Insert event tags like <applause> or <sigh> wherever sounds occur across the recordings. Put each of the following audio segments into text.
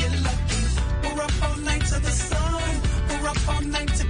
get lucky. We're up all night to the sun. We're up all night to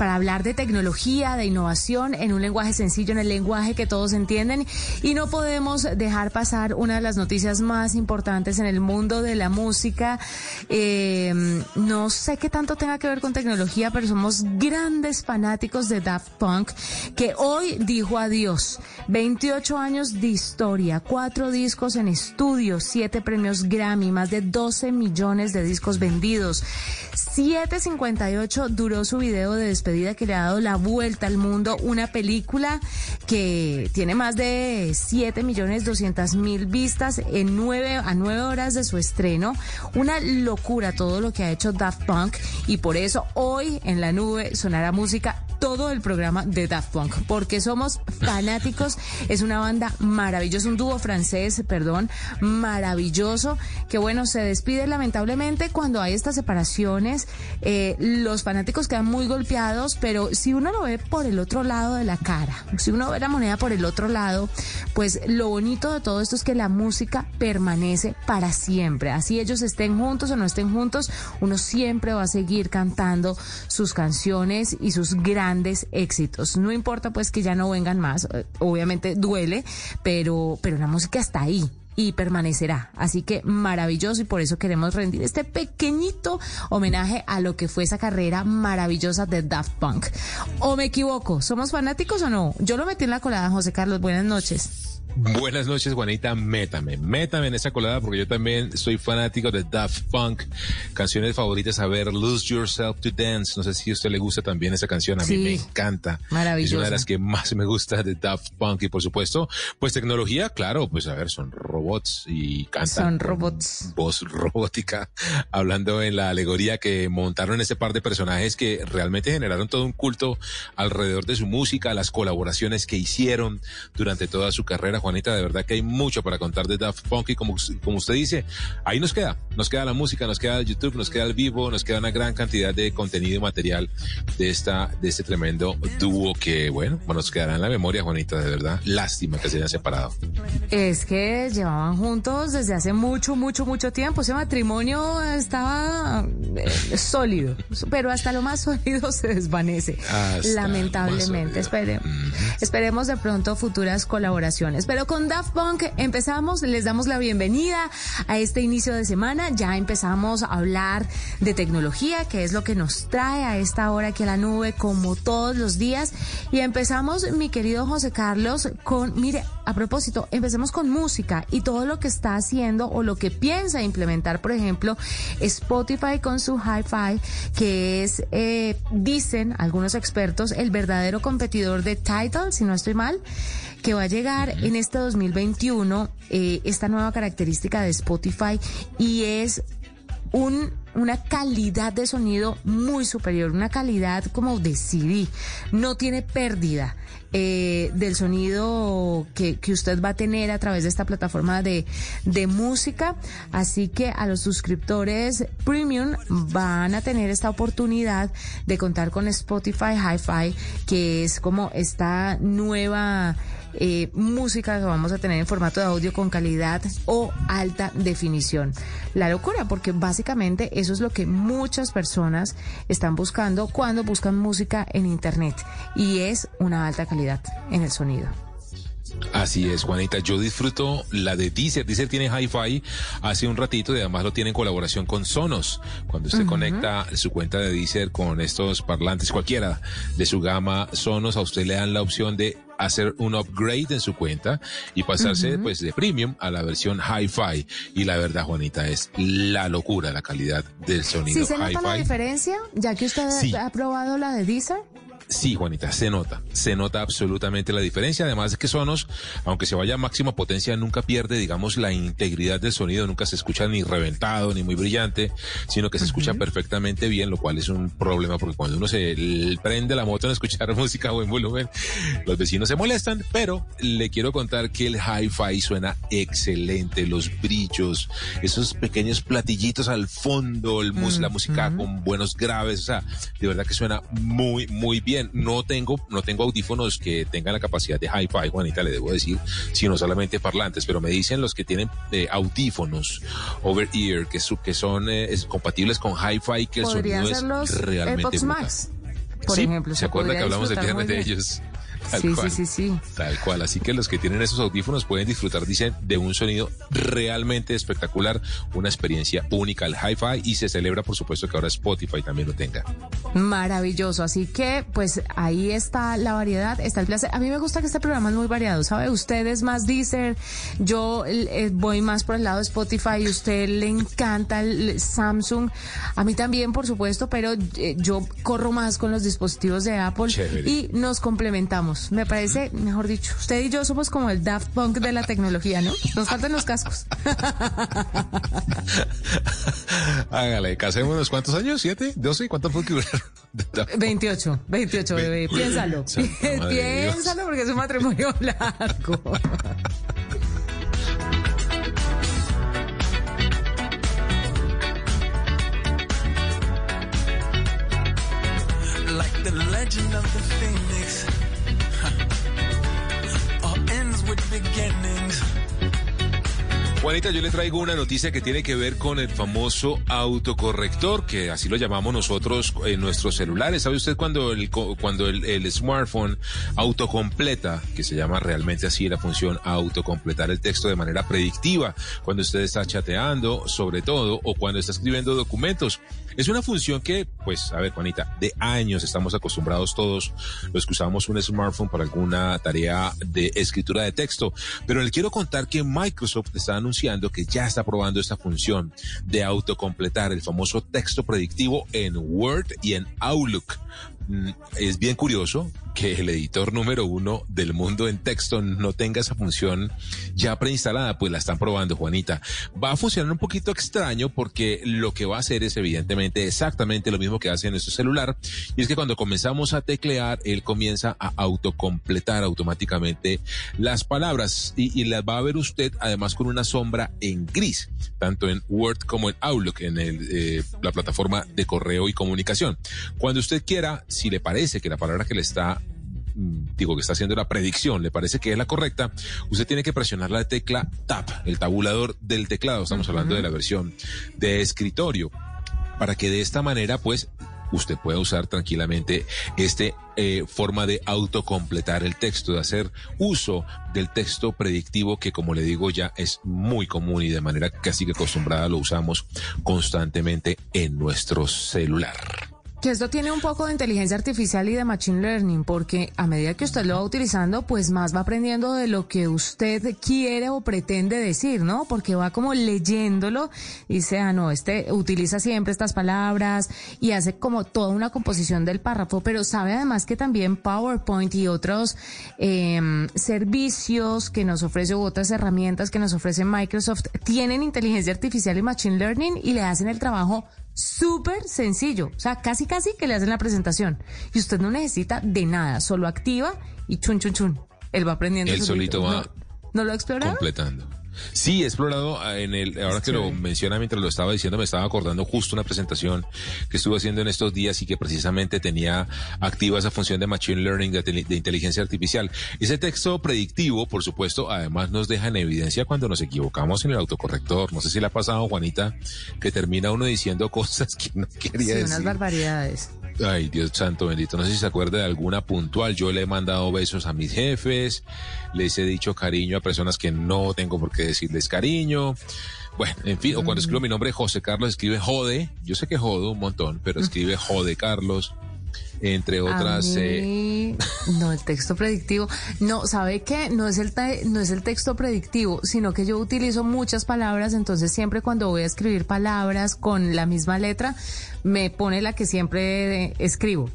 para hablar de tecnología, de innovación en un lenguaje sencillo, en el lenguaje que todos entienden. Y no podemos dejar pasar una de las noticias más importantes en el mundo de la música. Eh, no sé qué tanto tenga que ver con tecnología, pero somos grandes fanáticos de Daft Punk, que hoy dijo adiós. 28 años de historia, cuatro discos en estudio, siete premios Grammy, más de 12 millones de discos vendidos. 7.58 duró su video de despedida que le ha dado la vuelta al mundo, una película que tiene más de 7 millones 200 mil vistas en 9 a 9 horas de su estreno. Una locura todo lo que ha hecho Daft Punk y por eso hoy en la nube sonará música todo el programa de Daft Punk, porque somos fanáticos. Es una banda maravillosa, un dúo francés, perdón, maravilloso, que bueno, se despide lamentablemente cuando hay estas separaciones. Eh, los fanáticos quedan muy golpeados, pero si uno lo ve por el otro lado de la cara, si uno ve la moneda por el otro lado, pues lo bonito de todo esto es que la música permanece para siempre. Así ellos estén juntos o no estén juntos, uno siempre va a seguir cantando sus canciones y sus grandes éxitos. No importa pues que ya no vengan más, eh, obviamente duele, pero, pero la música está ahí y permanecerá. Así que maravilloso y por eso queremos rendir este pequeñito homenaje a lo que fue esa carrera maravillosa de Daft Punk. ¿O me equivoco? ¿Somos fanáticos o no? Yo lo metí en la colada, José Carlos. Buenas noches. Buenas noches, Juanita. Métame, métame en esa colada porque yo también soy fanático de Daft Punk. Canciones favoritas, a ver, Lose Yourself to Dance. No sé si a usted le gusta también esa canción. A mí me encanta. Maravillosa. Es una de las que más me gusta de Daft Punk. Y por supuesto, pues tecnología, claro, pues a ver, son robots y cantan. Son robots. Voz robótica. <laughs> Hablando en la alegoría que montaron ese par de personajes que realmente generaron todo un culto alrededor de su música, las colaboraciones que hicieron durante toda su carrera Juanita, de verdad que hay mucho para contar de Daft Punk y como, como usted dice, ahí nos queda, nos queda la música, nos queda el YouTube, nos queda el vivo, nos queda una gran cantidad de contenido y material de esta, de este tremendo dúo que, bueno, nos quedará en la memoria, Juanita, de verdad, lástima que se hayan separado. Es que llevaban juntos desde hace mucho, mucho, mucho tiempo. Ese matrimonio estaba eh, sólido, pero hasta lo más sólido se desvanece. lamentablemente. esperemos de pronto futuras colaboraciones. Pero con Daft Punk empezamos, les damos la bienvenida a este inicio de semana. Ya empezamos a hablar de tecnología, que es lo que nos trae a esta hora aquí a la nube, como todos los días. Y empezamos, mi querido José Carlos, con, mire, a propósito, empecemos con música y todo lo que está haciendo o lo que piensa implementar, por ejemplo, Spotify con su hi-fi, que es, eh, dicen algunos expertos, el verdadero competidor de Tidal, si no estoy mal, que va a llegar en este 2021 eh, esta nueva característica de Spotify y es un, una calidad de sonido muy superior, una calidad como de CD. No tiene pérdida eh, del sonido que, que, usted va a tener a través de esta plataforma de, de música. Así que a los suscriptores premium van a tener esta oportunidad de contar con Spotify Hi-Fi, que es como esta nueva eh, música que vamos a tener en formato de audio con calidad o alta definición. La locura, porque básicamente eso es lo que muchas personas están buscando cuando buscan música en Internet y es una alta calidad en el sonido. Así es, Juanita. Yo disfruto la de Deezer. Deezer tiene Hi-Fi hace un ratito y además lo tiene en colaboración con Sonos. Cuando usted conecta su cuenta de Deezer con estos parlantes, cualquiera de su gama Sonos, a usted le dan la opción de hacer un upgrade en su cuenta y pasarse pues de premium a la versión hi-fi. Y la verdad, Juanita, es la locura la calidad del sonido. ¿Sí se nota la diferencia? Ya que usted ha probado la de Deezer. Sí, Juanita, se nota, se nota absolutamente la diferencia. Además de que Sonos, aunque se vaya a máxima potencia, nunca pierde, digamos, la integridad del sonido, nunca se escucha ni reventado ni muy brillante, sino que se escucha perfectamente bien, lo cual es un problema porque cuando uno se prende la moto en escuchar <laughs> música a buen volumen, los vecinos se molestan, pero le quiero contar que el hi-fi suena excelente, los brillos, esos pequeños platillitos al fondo, el, la música con buenos graves, o sea, de verdad que suena muy, muy bien no tengo, no tengo audífonos que tengan la capacidad de hi-fi, Juanita, le debo decir, sino solamente parlantes, pero me dicen los que tienen eh, audífonos over ear, que, que son eh, compatibles con hi-fi, que el sonido es realmente Max, por ejemplo. ¿Se, acuerda que hablamos el viernes de ellos? Sí, sí, sí, sí. Tal cual. Así que los que tienen esos audífonos pueden disfrutar, dicen, de un sonido realmente espectacular, una experiencia única al hi-fi y se celebra, por supuesto, que ahora Spotify también lo tenga. Maravilloso. Así que, pues ahí está la variedad, está el placer. A mí me gusta que este programa es muy variado, ¿sabe? Usted es más Deezer, yo eh, voy más por el lado de Spotify, usted le encanta el Samsung. A mí también, por supuesto, pero eh, yo corro más con los dispositivos de Apple y nos complementamos. Me parece, mejor dicho, usted y yo somos como el Daft Punk de la tecnología, ¿no? Nos faltan los cascos. <laughs> Hágale, casémonos. ¿Cuántos años? ¿Siete? ¿Doce? ¿Cuánto fue que duraron? <laughs> 28, 28, bebé. Piénsalo. Piénsalo porque es un matrimonio <laughs> largo. Juanita, yo le traigo una noticia que tiene que ver con el famoso autocorrector, que así lo llamamos nosotros en nuestros celulares. ¿Sabe usted cuando el, cuando el, smartphone autocompleta, que se llama realmente así la función autocompletar el texto de manera predictiva, cuando usted está chateando, sobre todo, o cuando está escribiendo documentos? Es una función que, pues, a ver, Juanita, de años estamos acostumbrados todos los que usamos un smartphone para alguna tarea de escritura de texto. Pero le quiero contar que Microsoft está anunciando que ya está probando esta función de autocompletar el famoso texto predictivo en Word y en Outlook. Mm, es bien curioso que el editor número uno del mundo en texto no tenga esa función ya preinstalada, pues la están probando, Juanita. Va a funcionar un poquito extraño porque lo que va a hacer es evidentemente exactamente lo mismo que hace en nuestro celular, y es que cuando comenzamos a teclear, él comienza a autocompletar automáticamente las palabras y, las va a ver usted además con una sombra en gris, tanto en Word como en Outlook, en eh, la plataforma de correo y comunicación. Cuando usted quiera, si le parece que la palabra que le está digo que está haciendo la predicción, le parece que es la correcta, usted tiene que presionar la tecla Tab, el tabulador del teclado. Estamos hablando de la versión de escritorio para que de esta manera pues usted pueda usar tranquilamente este eh, forma de autocompletar el texto, de hacer uso del texto predictivo que como le digo ya es muy común y de manera casi que acostumbrada lo usamos constantemente en nuestro celular. Que esto tiene un poco de inteligencia artificial y de machine learning, porque a medida que usted lo va utilizando, pues más va aprendiendo de lo que usted quiere o pretende decir, ¿no? Porque va como leyéndolo y dice, ah, no, este utiliza siempre estas palabras y hace como toda una composición del párrafo, pero sabe además que también PowerPoint y otros em, servicios que nos ofrece u otras herramientas que nos ofrece Microsoft tienen inteligencia artificial y machine learning y le hacen el trabajo súper sencillo. O sea, casi casi que le hacen la presentación. Y usted no necesita de nada, solo activa y chun chun chun. Él va aprendiendo. Él solito, va. ¿No, lo ha explorado? Completando. Sí, he explorado ah, en el, ahora que lo menciona mientras lo estaba diciendo, me estaba acordando justo una presentación que estuve haciendo en estos días y que precisamente tenía activa esa función de Machine Learning, de, inteligencia artificial. Ese texto predictivo, por supuesto, además nos deja en evidencia cuando nos equivocamos en el autocorrector. No sé si le ha pasado, Juanita, que termina uno diciendo <laughs> cosas que no quería decir. unas barbaridades. Ay, Dios santo bendito. No sé si se acuerda de alguna puntual. Yo le he mandado besos a mis jefes, les he dicho cariño a personas que no tengo por qué decirles cariño. Bueno, en fin, o cuando escribo mi nombre José Carlos, escribe jode. Yo sé que jodo un montón, pero escribe jode Carlos entre otras. Eh, no, el texto predictivo. No, ¿sabe qué? No es, el no es el texto predictivo, sino que yo utilizo muchas palabras, entonces siempre cuando voy a escribir palabras con la misma letra, me pone la que siempre escribo.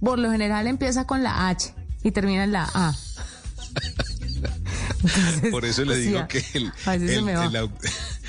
Por lo general empieza con la H y termina en la A. <laughs> Por eso le <laughs> digo que el, el,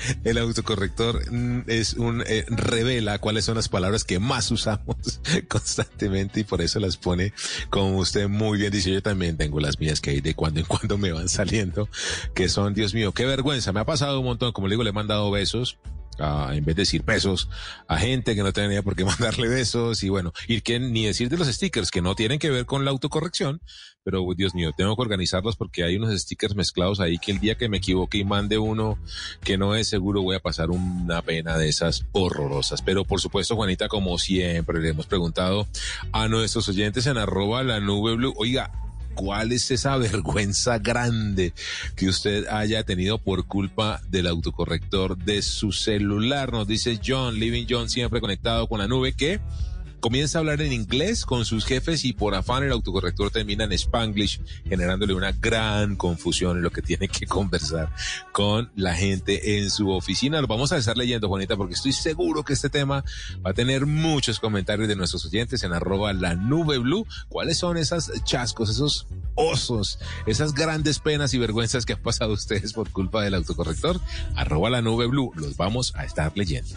<laughs> autocorrector mm, es un eh, revela cuáles son las palabras que más usamos <laughs> constantemente y por eso las pone como usted muy bien dice. Yo también tengo las mías que de cuando en cuando me van saliendo, que son, Dios mío, qué vergüenza. Me ha pasado un montón. Como le digo, le he mandado besos en vez de decir besos a gente que no tenía por qué <laughs> mandarle besos y bueno, y que ni decir de los stickers que no tienen que ver con la autocorrección, pero Dios mío, tengo que organizarlos porque hay unos stickers mezclados ahí que el día que me equivoque y mande uno que no es seguro voy a pasar una pena de esas horrorosas. Pero por supuesto, Juanita, como siempre, le hemos preguntado a nuestros oyentes en arroba la nube blue, oiga, ¿Cuál es esa <laughs> vergüenza grande que usted haya tenido por culpa del autocorrector de su celular? Nos dice John, Living John, siempre conectado con la nube, que comienza a hablar en inglés con sus jefes y por afán el autocorrector termina en spanglish, generándole una gran confusión en lo que tiene que conversar con la gente en su oficina. Lo vamos a estar leyendo, Juanita, porque estoy seguro que este tema va a tener muchos comentarios de nuestros oyentes en arroba la nube blue. ¿Cuáles son esas chascos, esos osos, esas grandes penas y vergüenzas que han pasado ustedes por culpa del autocorrector? Arroba la nube blue. Los vamos a estar leyendo.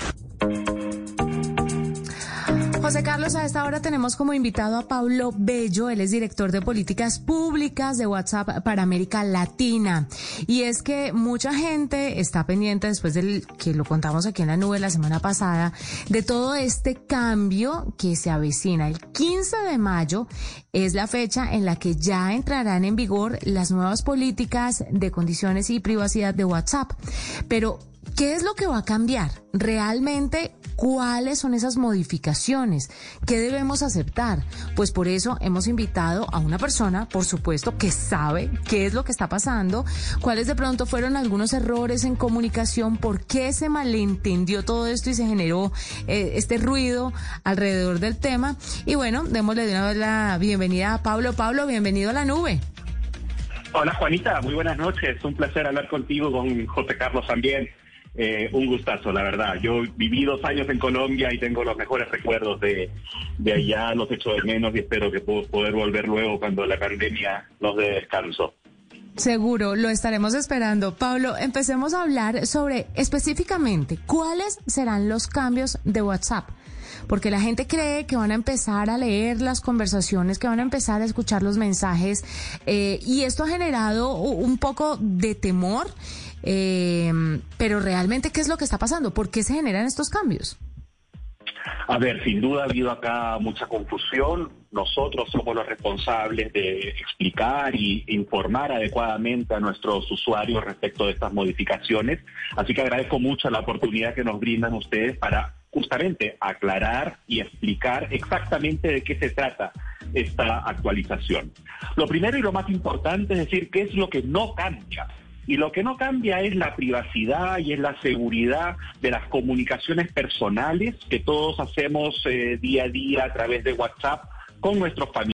José Carlos, a esta hora tenemos como invitado a Pablo Bello, él es director de políticas públicas de WhatsApp para América Latina. Y es que mucha gente está pendiente, después del que lo contamos aquí en la nube la semana pasada, de todo este cambio que se avecina. El 15 de mayo es la fecha en la que ya entrarán en vigor las nuevas políticas de condiciones y privacidad de WhatsApp. Pero, ¿qué es lo que va a cambiar? ¿Realmente cuáles son esas modificaciones, qué debemos aceptar. Pues por eso hemos invitado a una persona, por supuesto, que sabe qué es lo que está pasando, cuáles de pronto fueron algunos errores en comunicación, por qué se malentendió todo esto y se generó eh, este ruido alrededor del tema. Y bueno, démosle de una vez la bienvenida a Pablo. Pablo, bienvenido a la nube. Hola Juanita, muy buenas noches. Un placer hablar contigo, con José Carlos también. Eh, un gustazo, la verdad. Yo viví dos años en Colombia y tengo los mejores recuerdos de, de allá, los echo de menos y espero que puedo poder volver luego cuando la pandemia nos dé descanso. Seguro, lo estaremos esperando. Pablo, empecemos a hablar sobre específicamente cuáles serán los cambios de WhatsApp porque la gente cree que van a empezar a leer las conversaciones, que van a empezar a escuchar los mensajes, eh, y esto ha generado un poco de temor, eh, pero realmente, ¿qué es lo que está pasando? ¿Por qué se generan estos cambios? A ver, sin duda ha habido acá mucha confusión. Nosotros somos los responsables de explicar y informar adecuadamente a nuestros usuarios respecto de estas modificaciones. Así que agradezco mucho la oportunidad que nos brindan ustedes para justamente aclarar y explicar exactamente de qué se trata esta actualización. Lo primero y lo más importante es decir qué es lo que no cambia. Y lo que no cambia es la privacidad y es la seguridad de las comunicaciones personales que todos hacemos eh, día a día a través de WhatsApp con nuestros familiares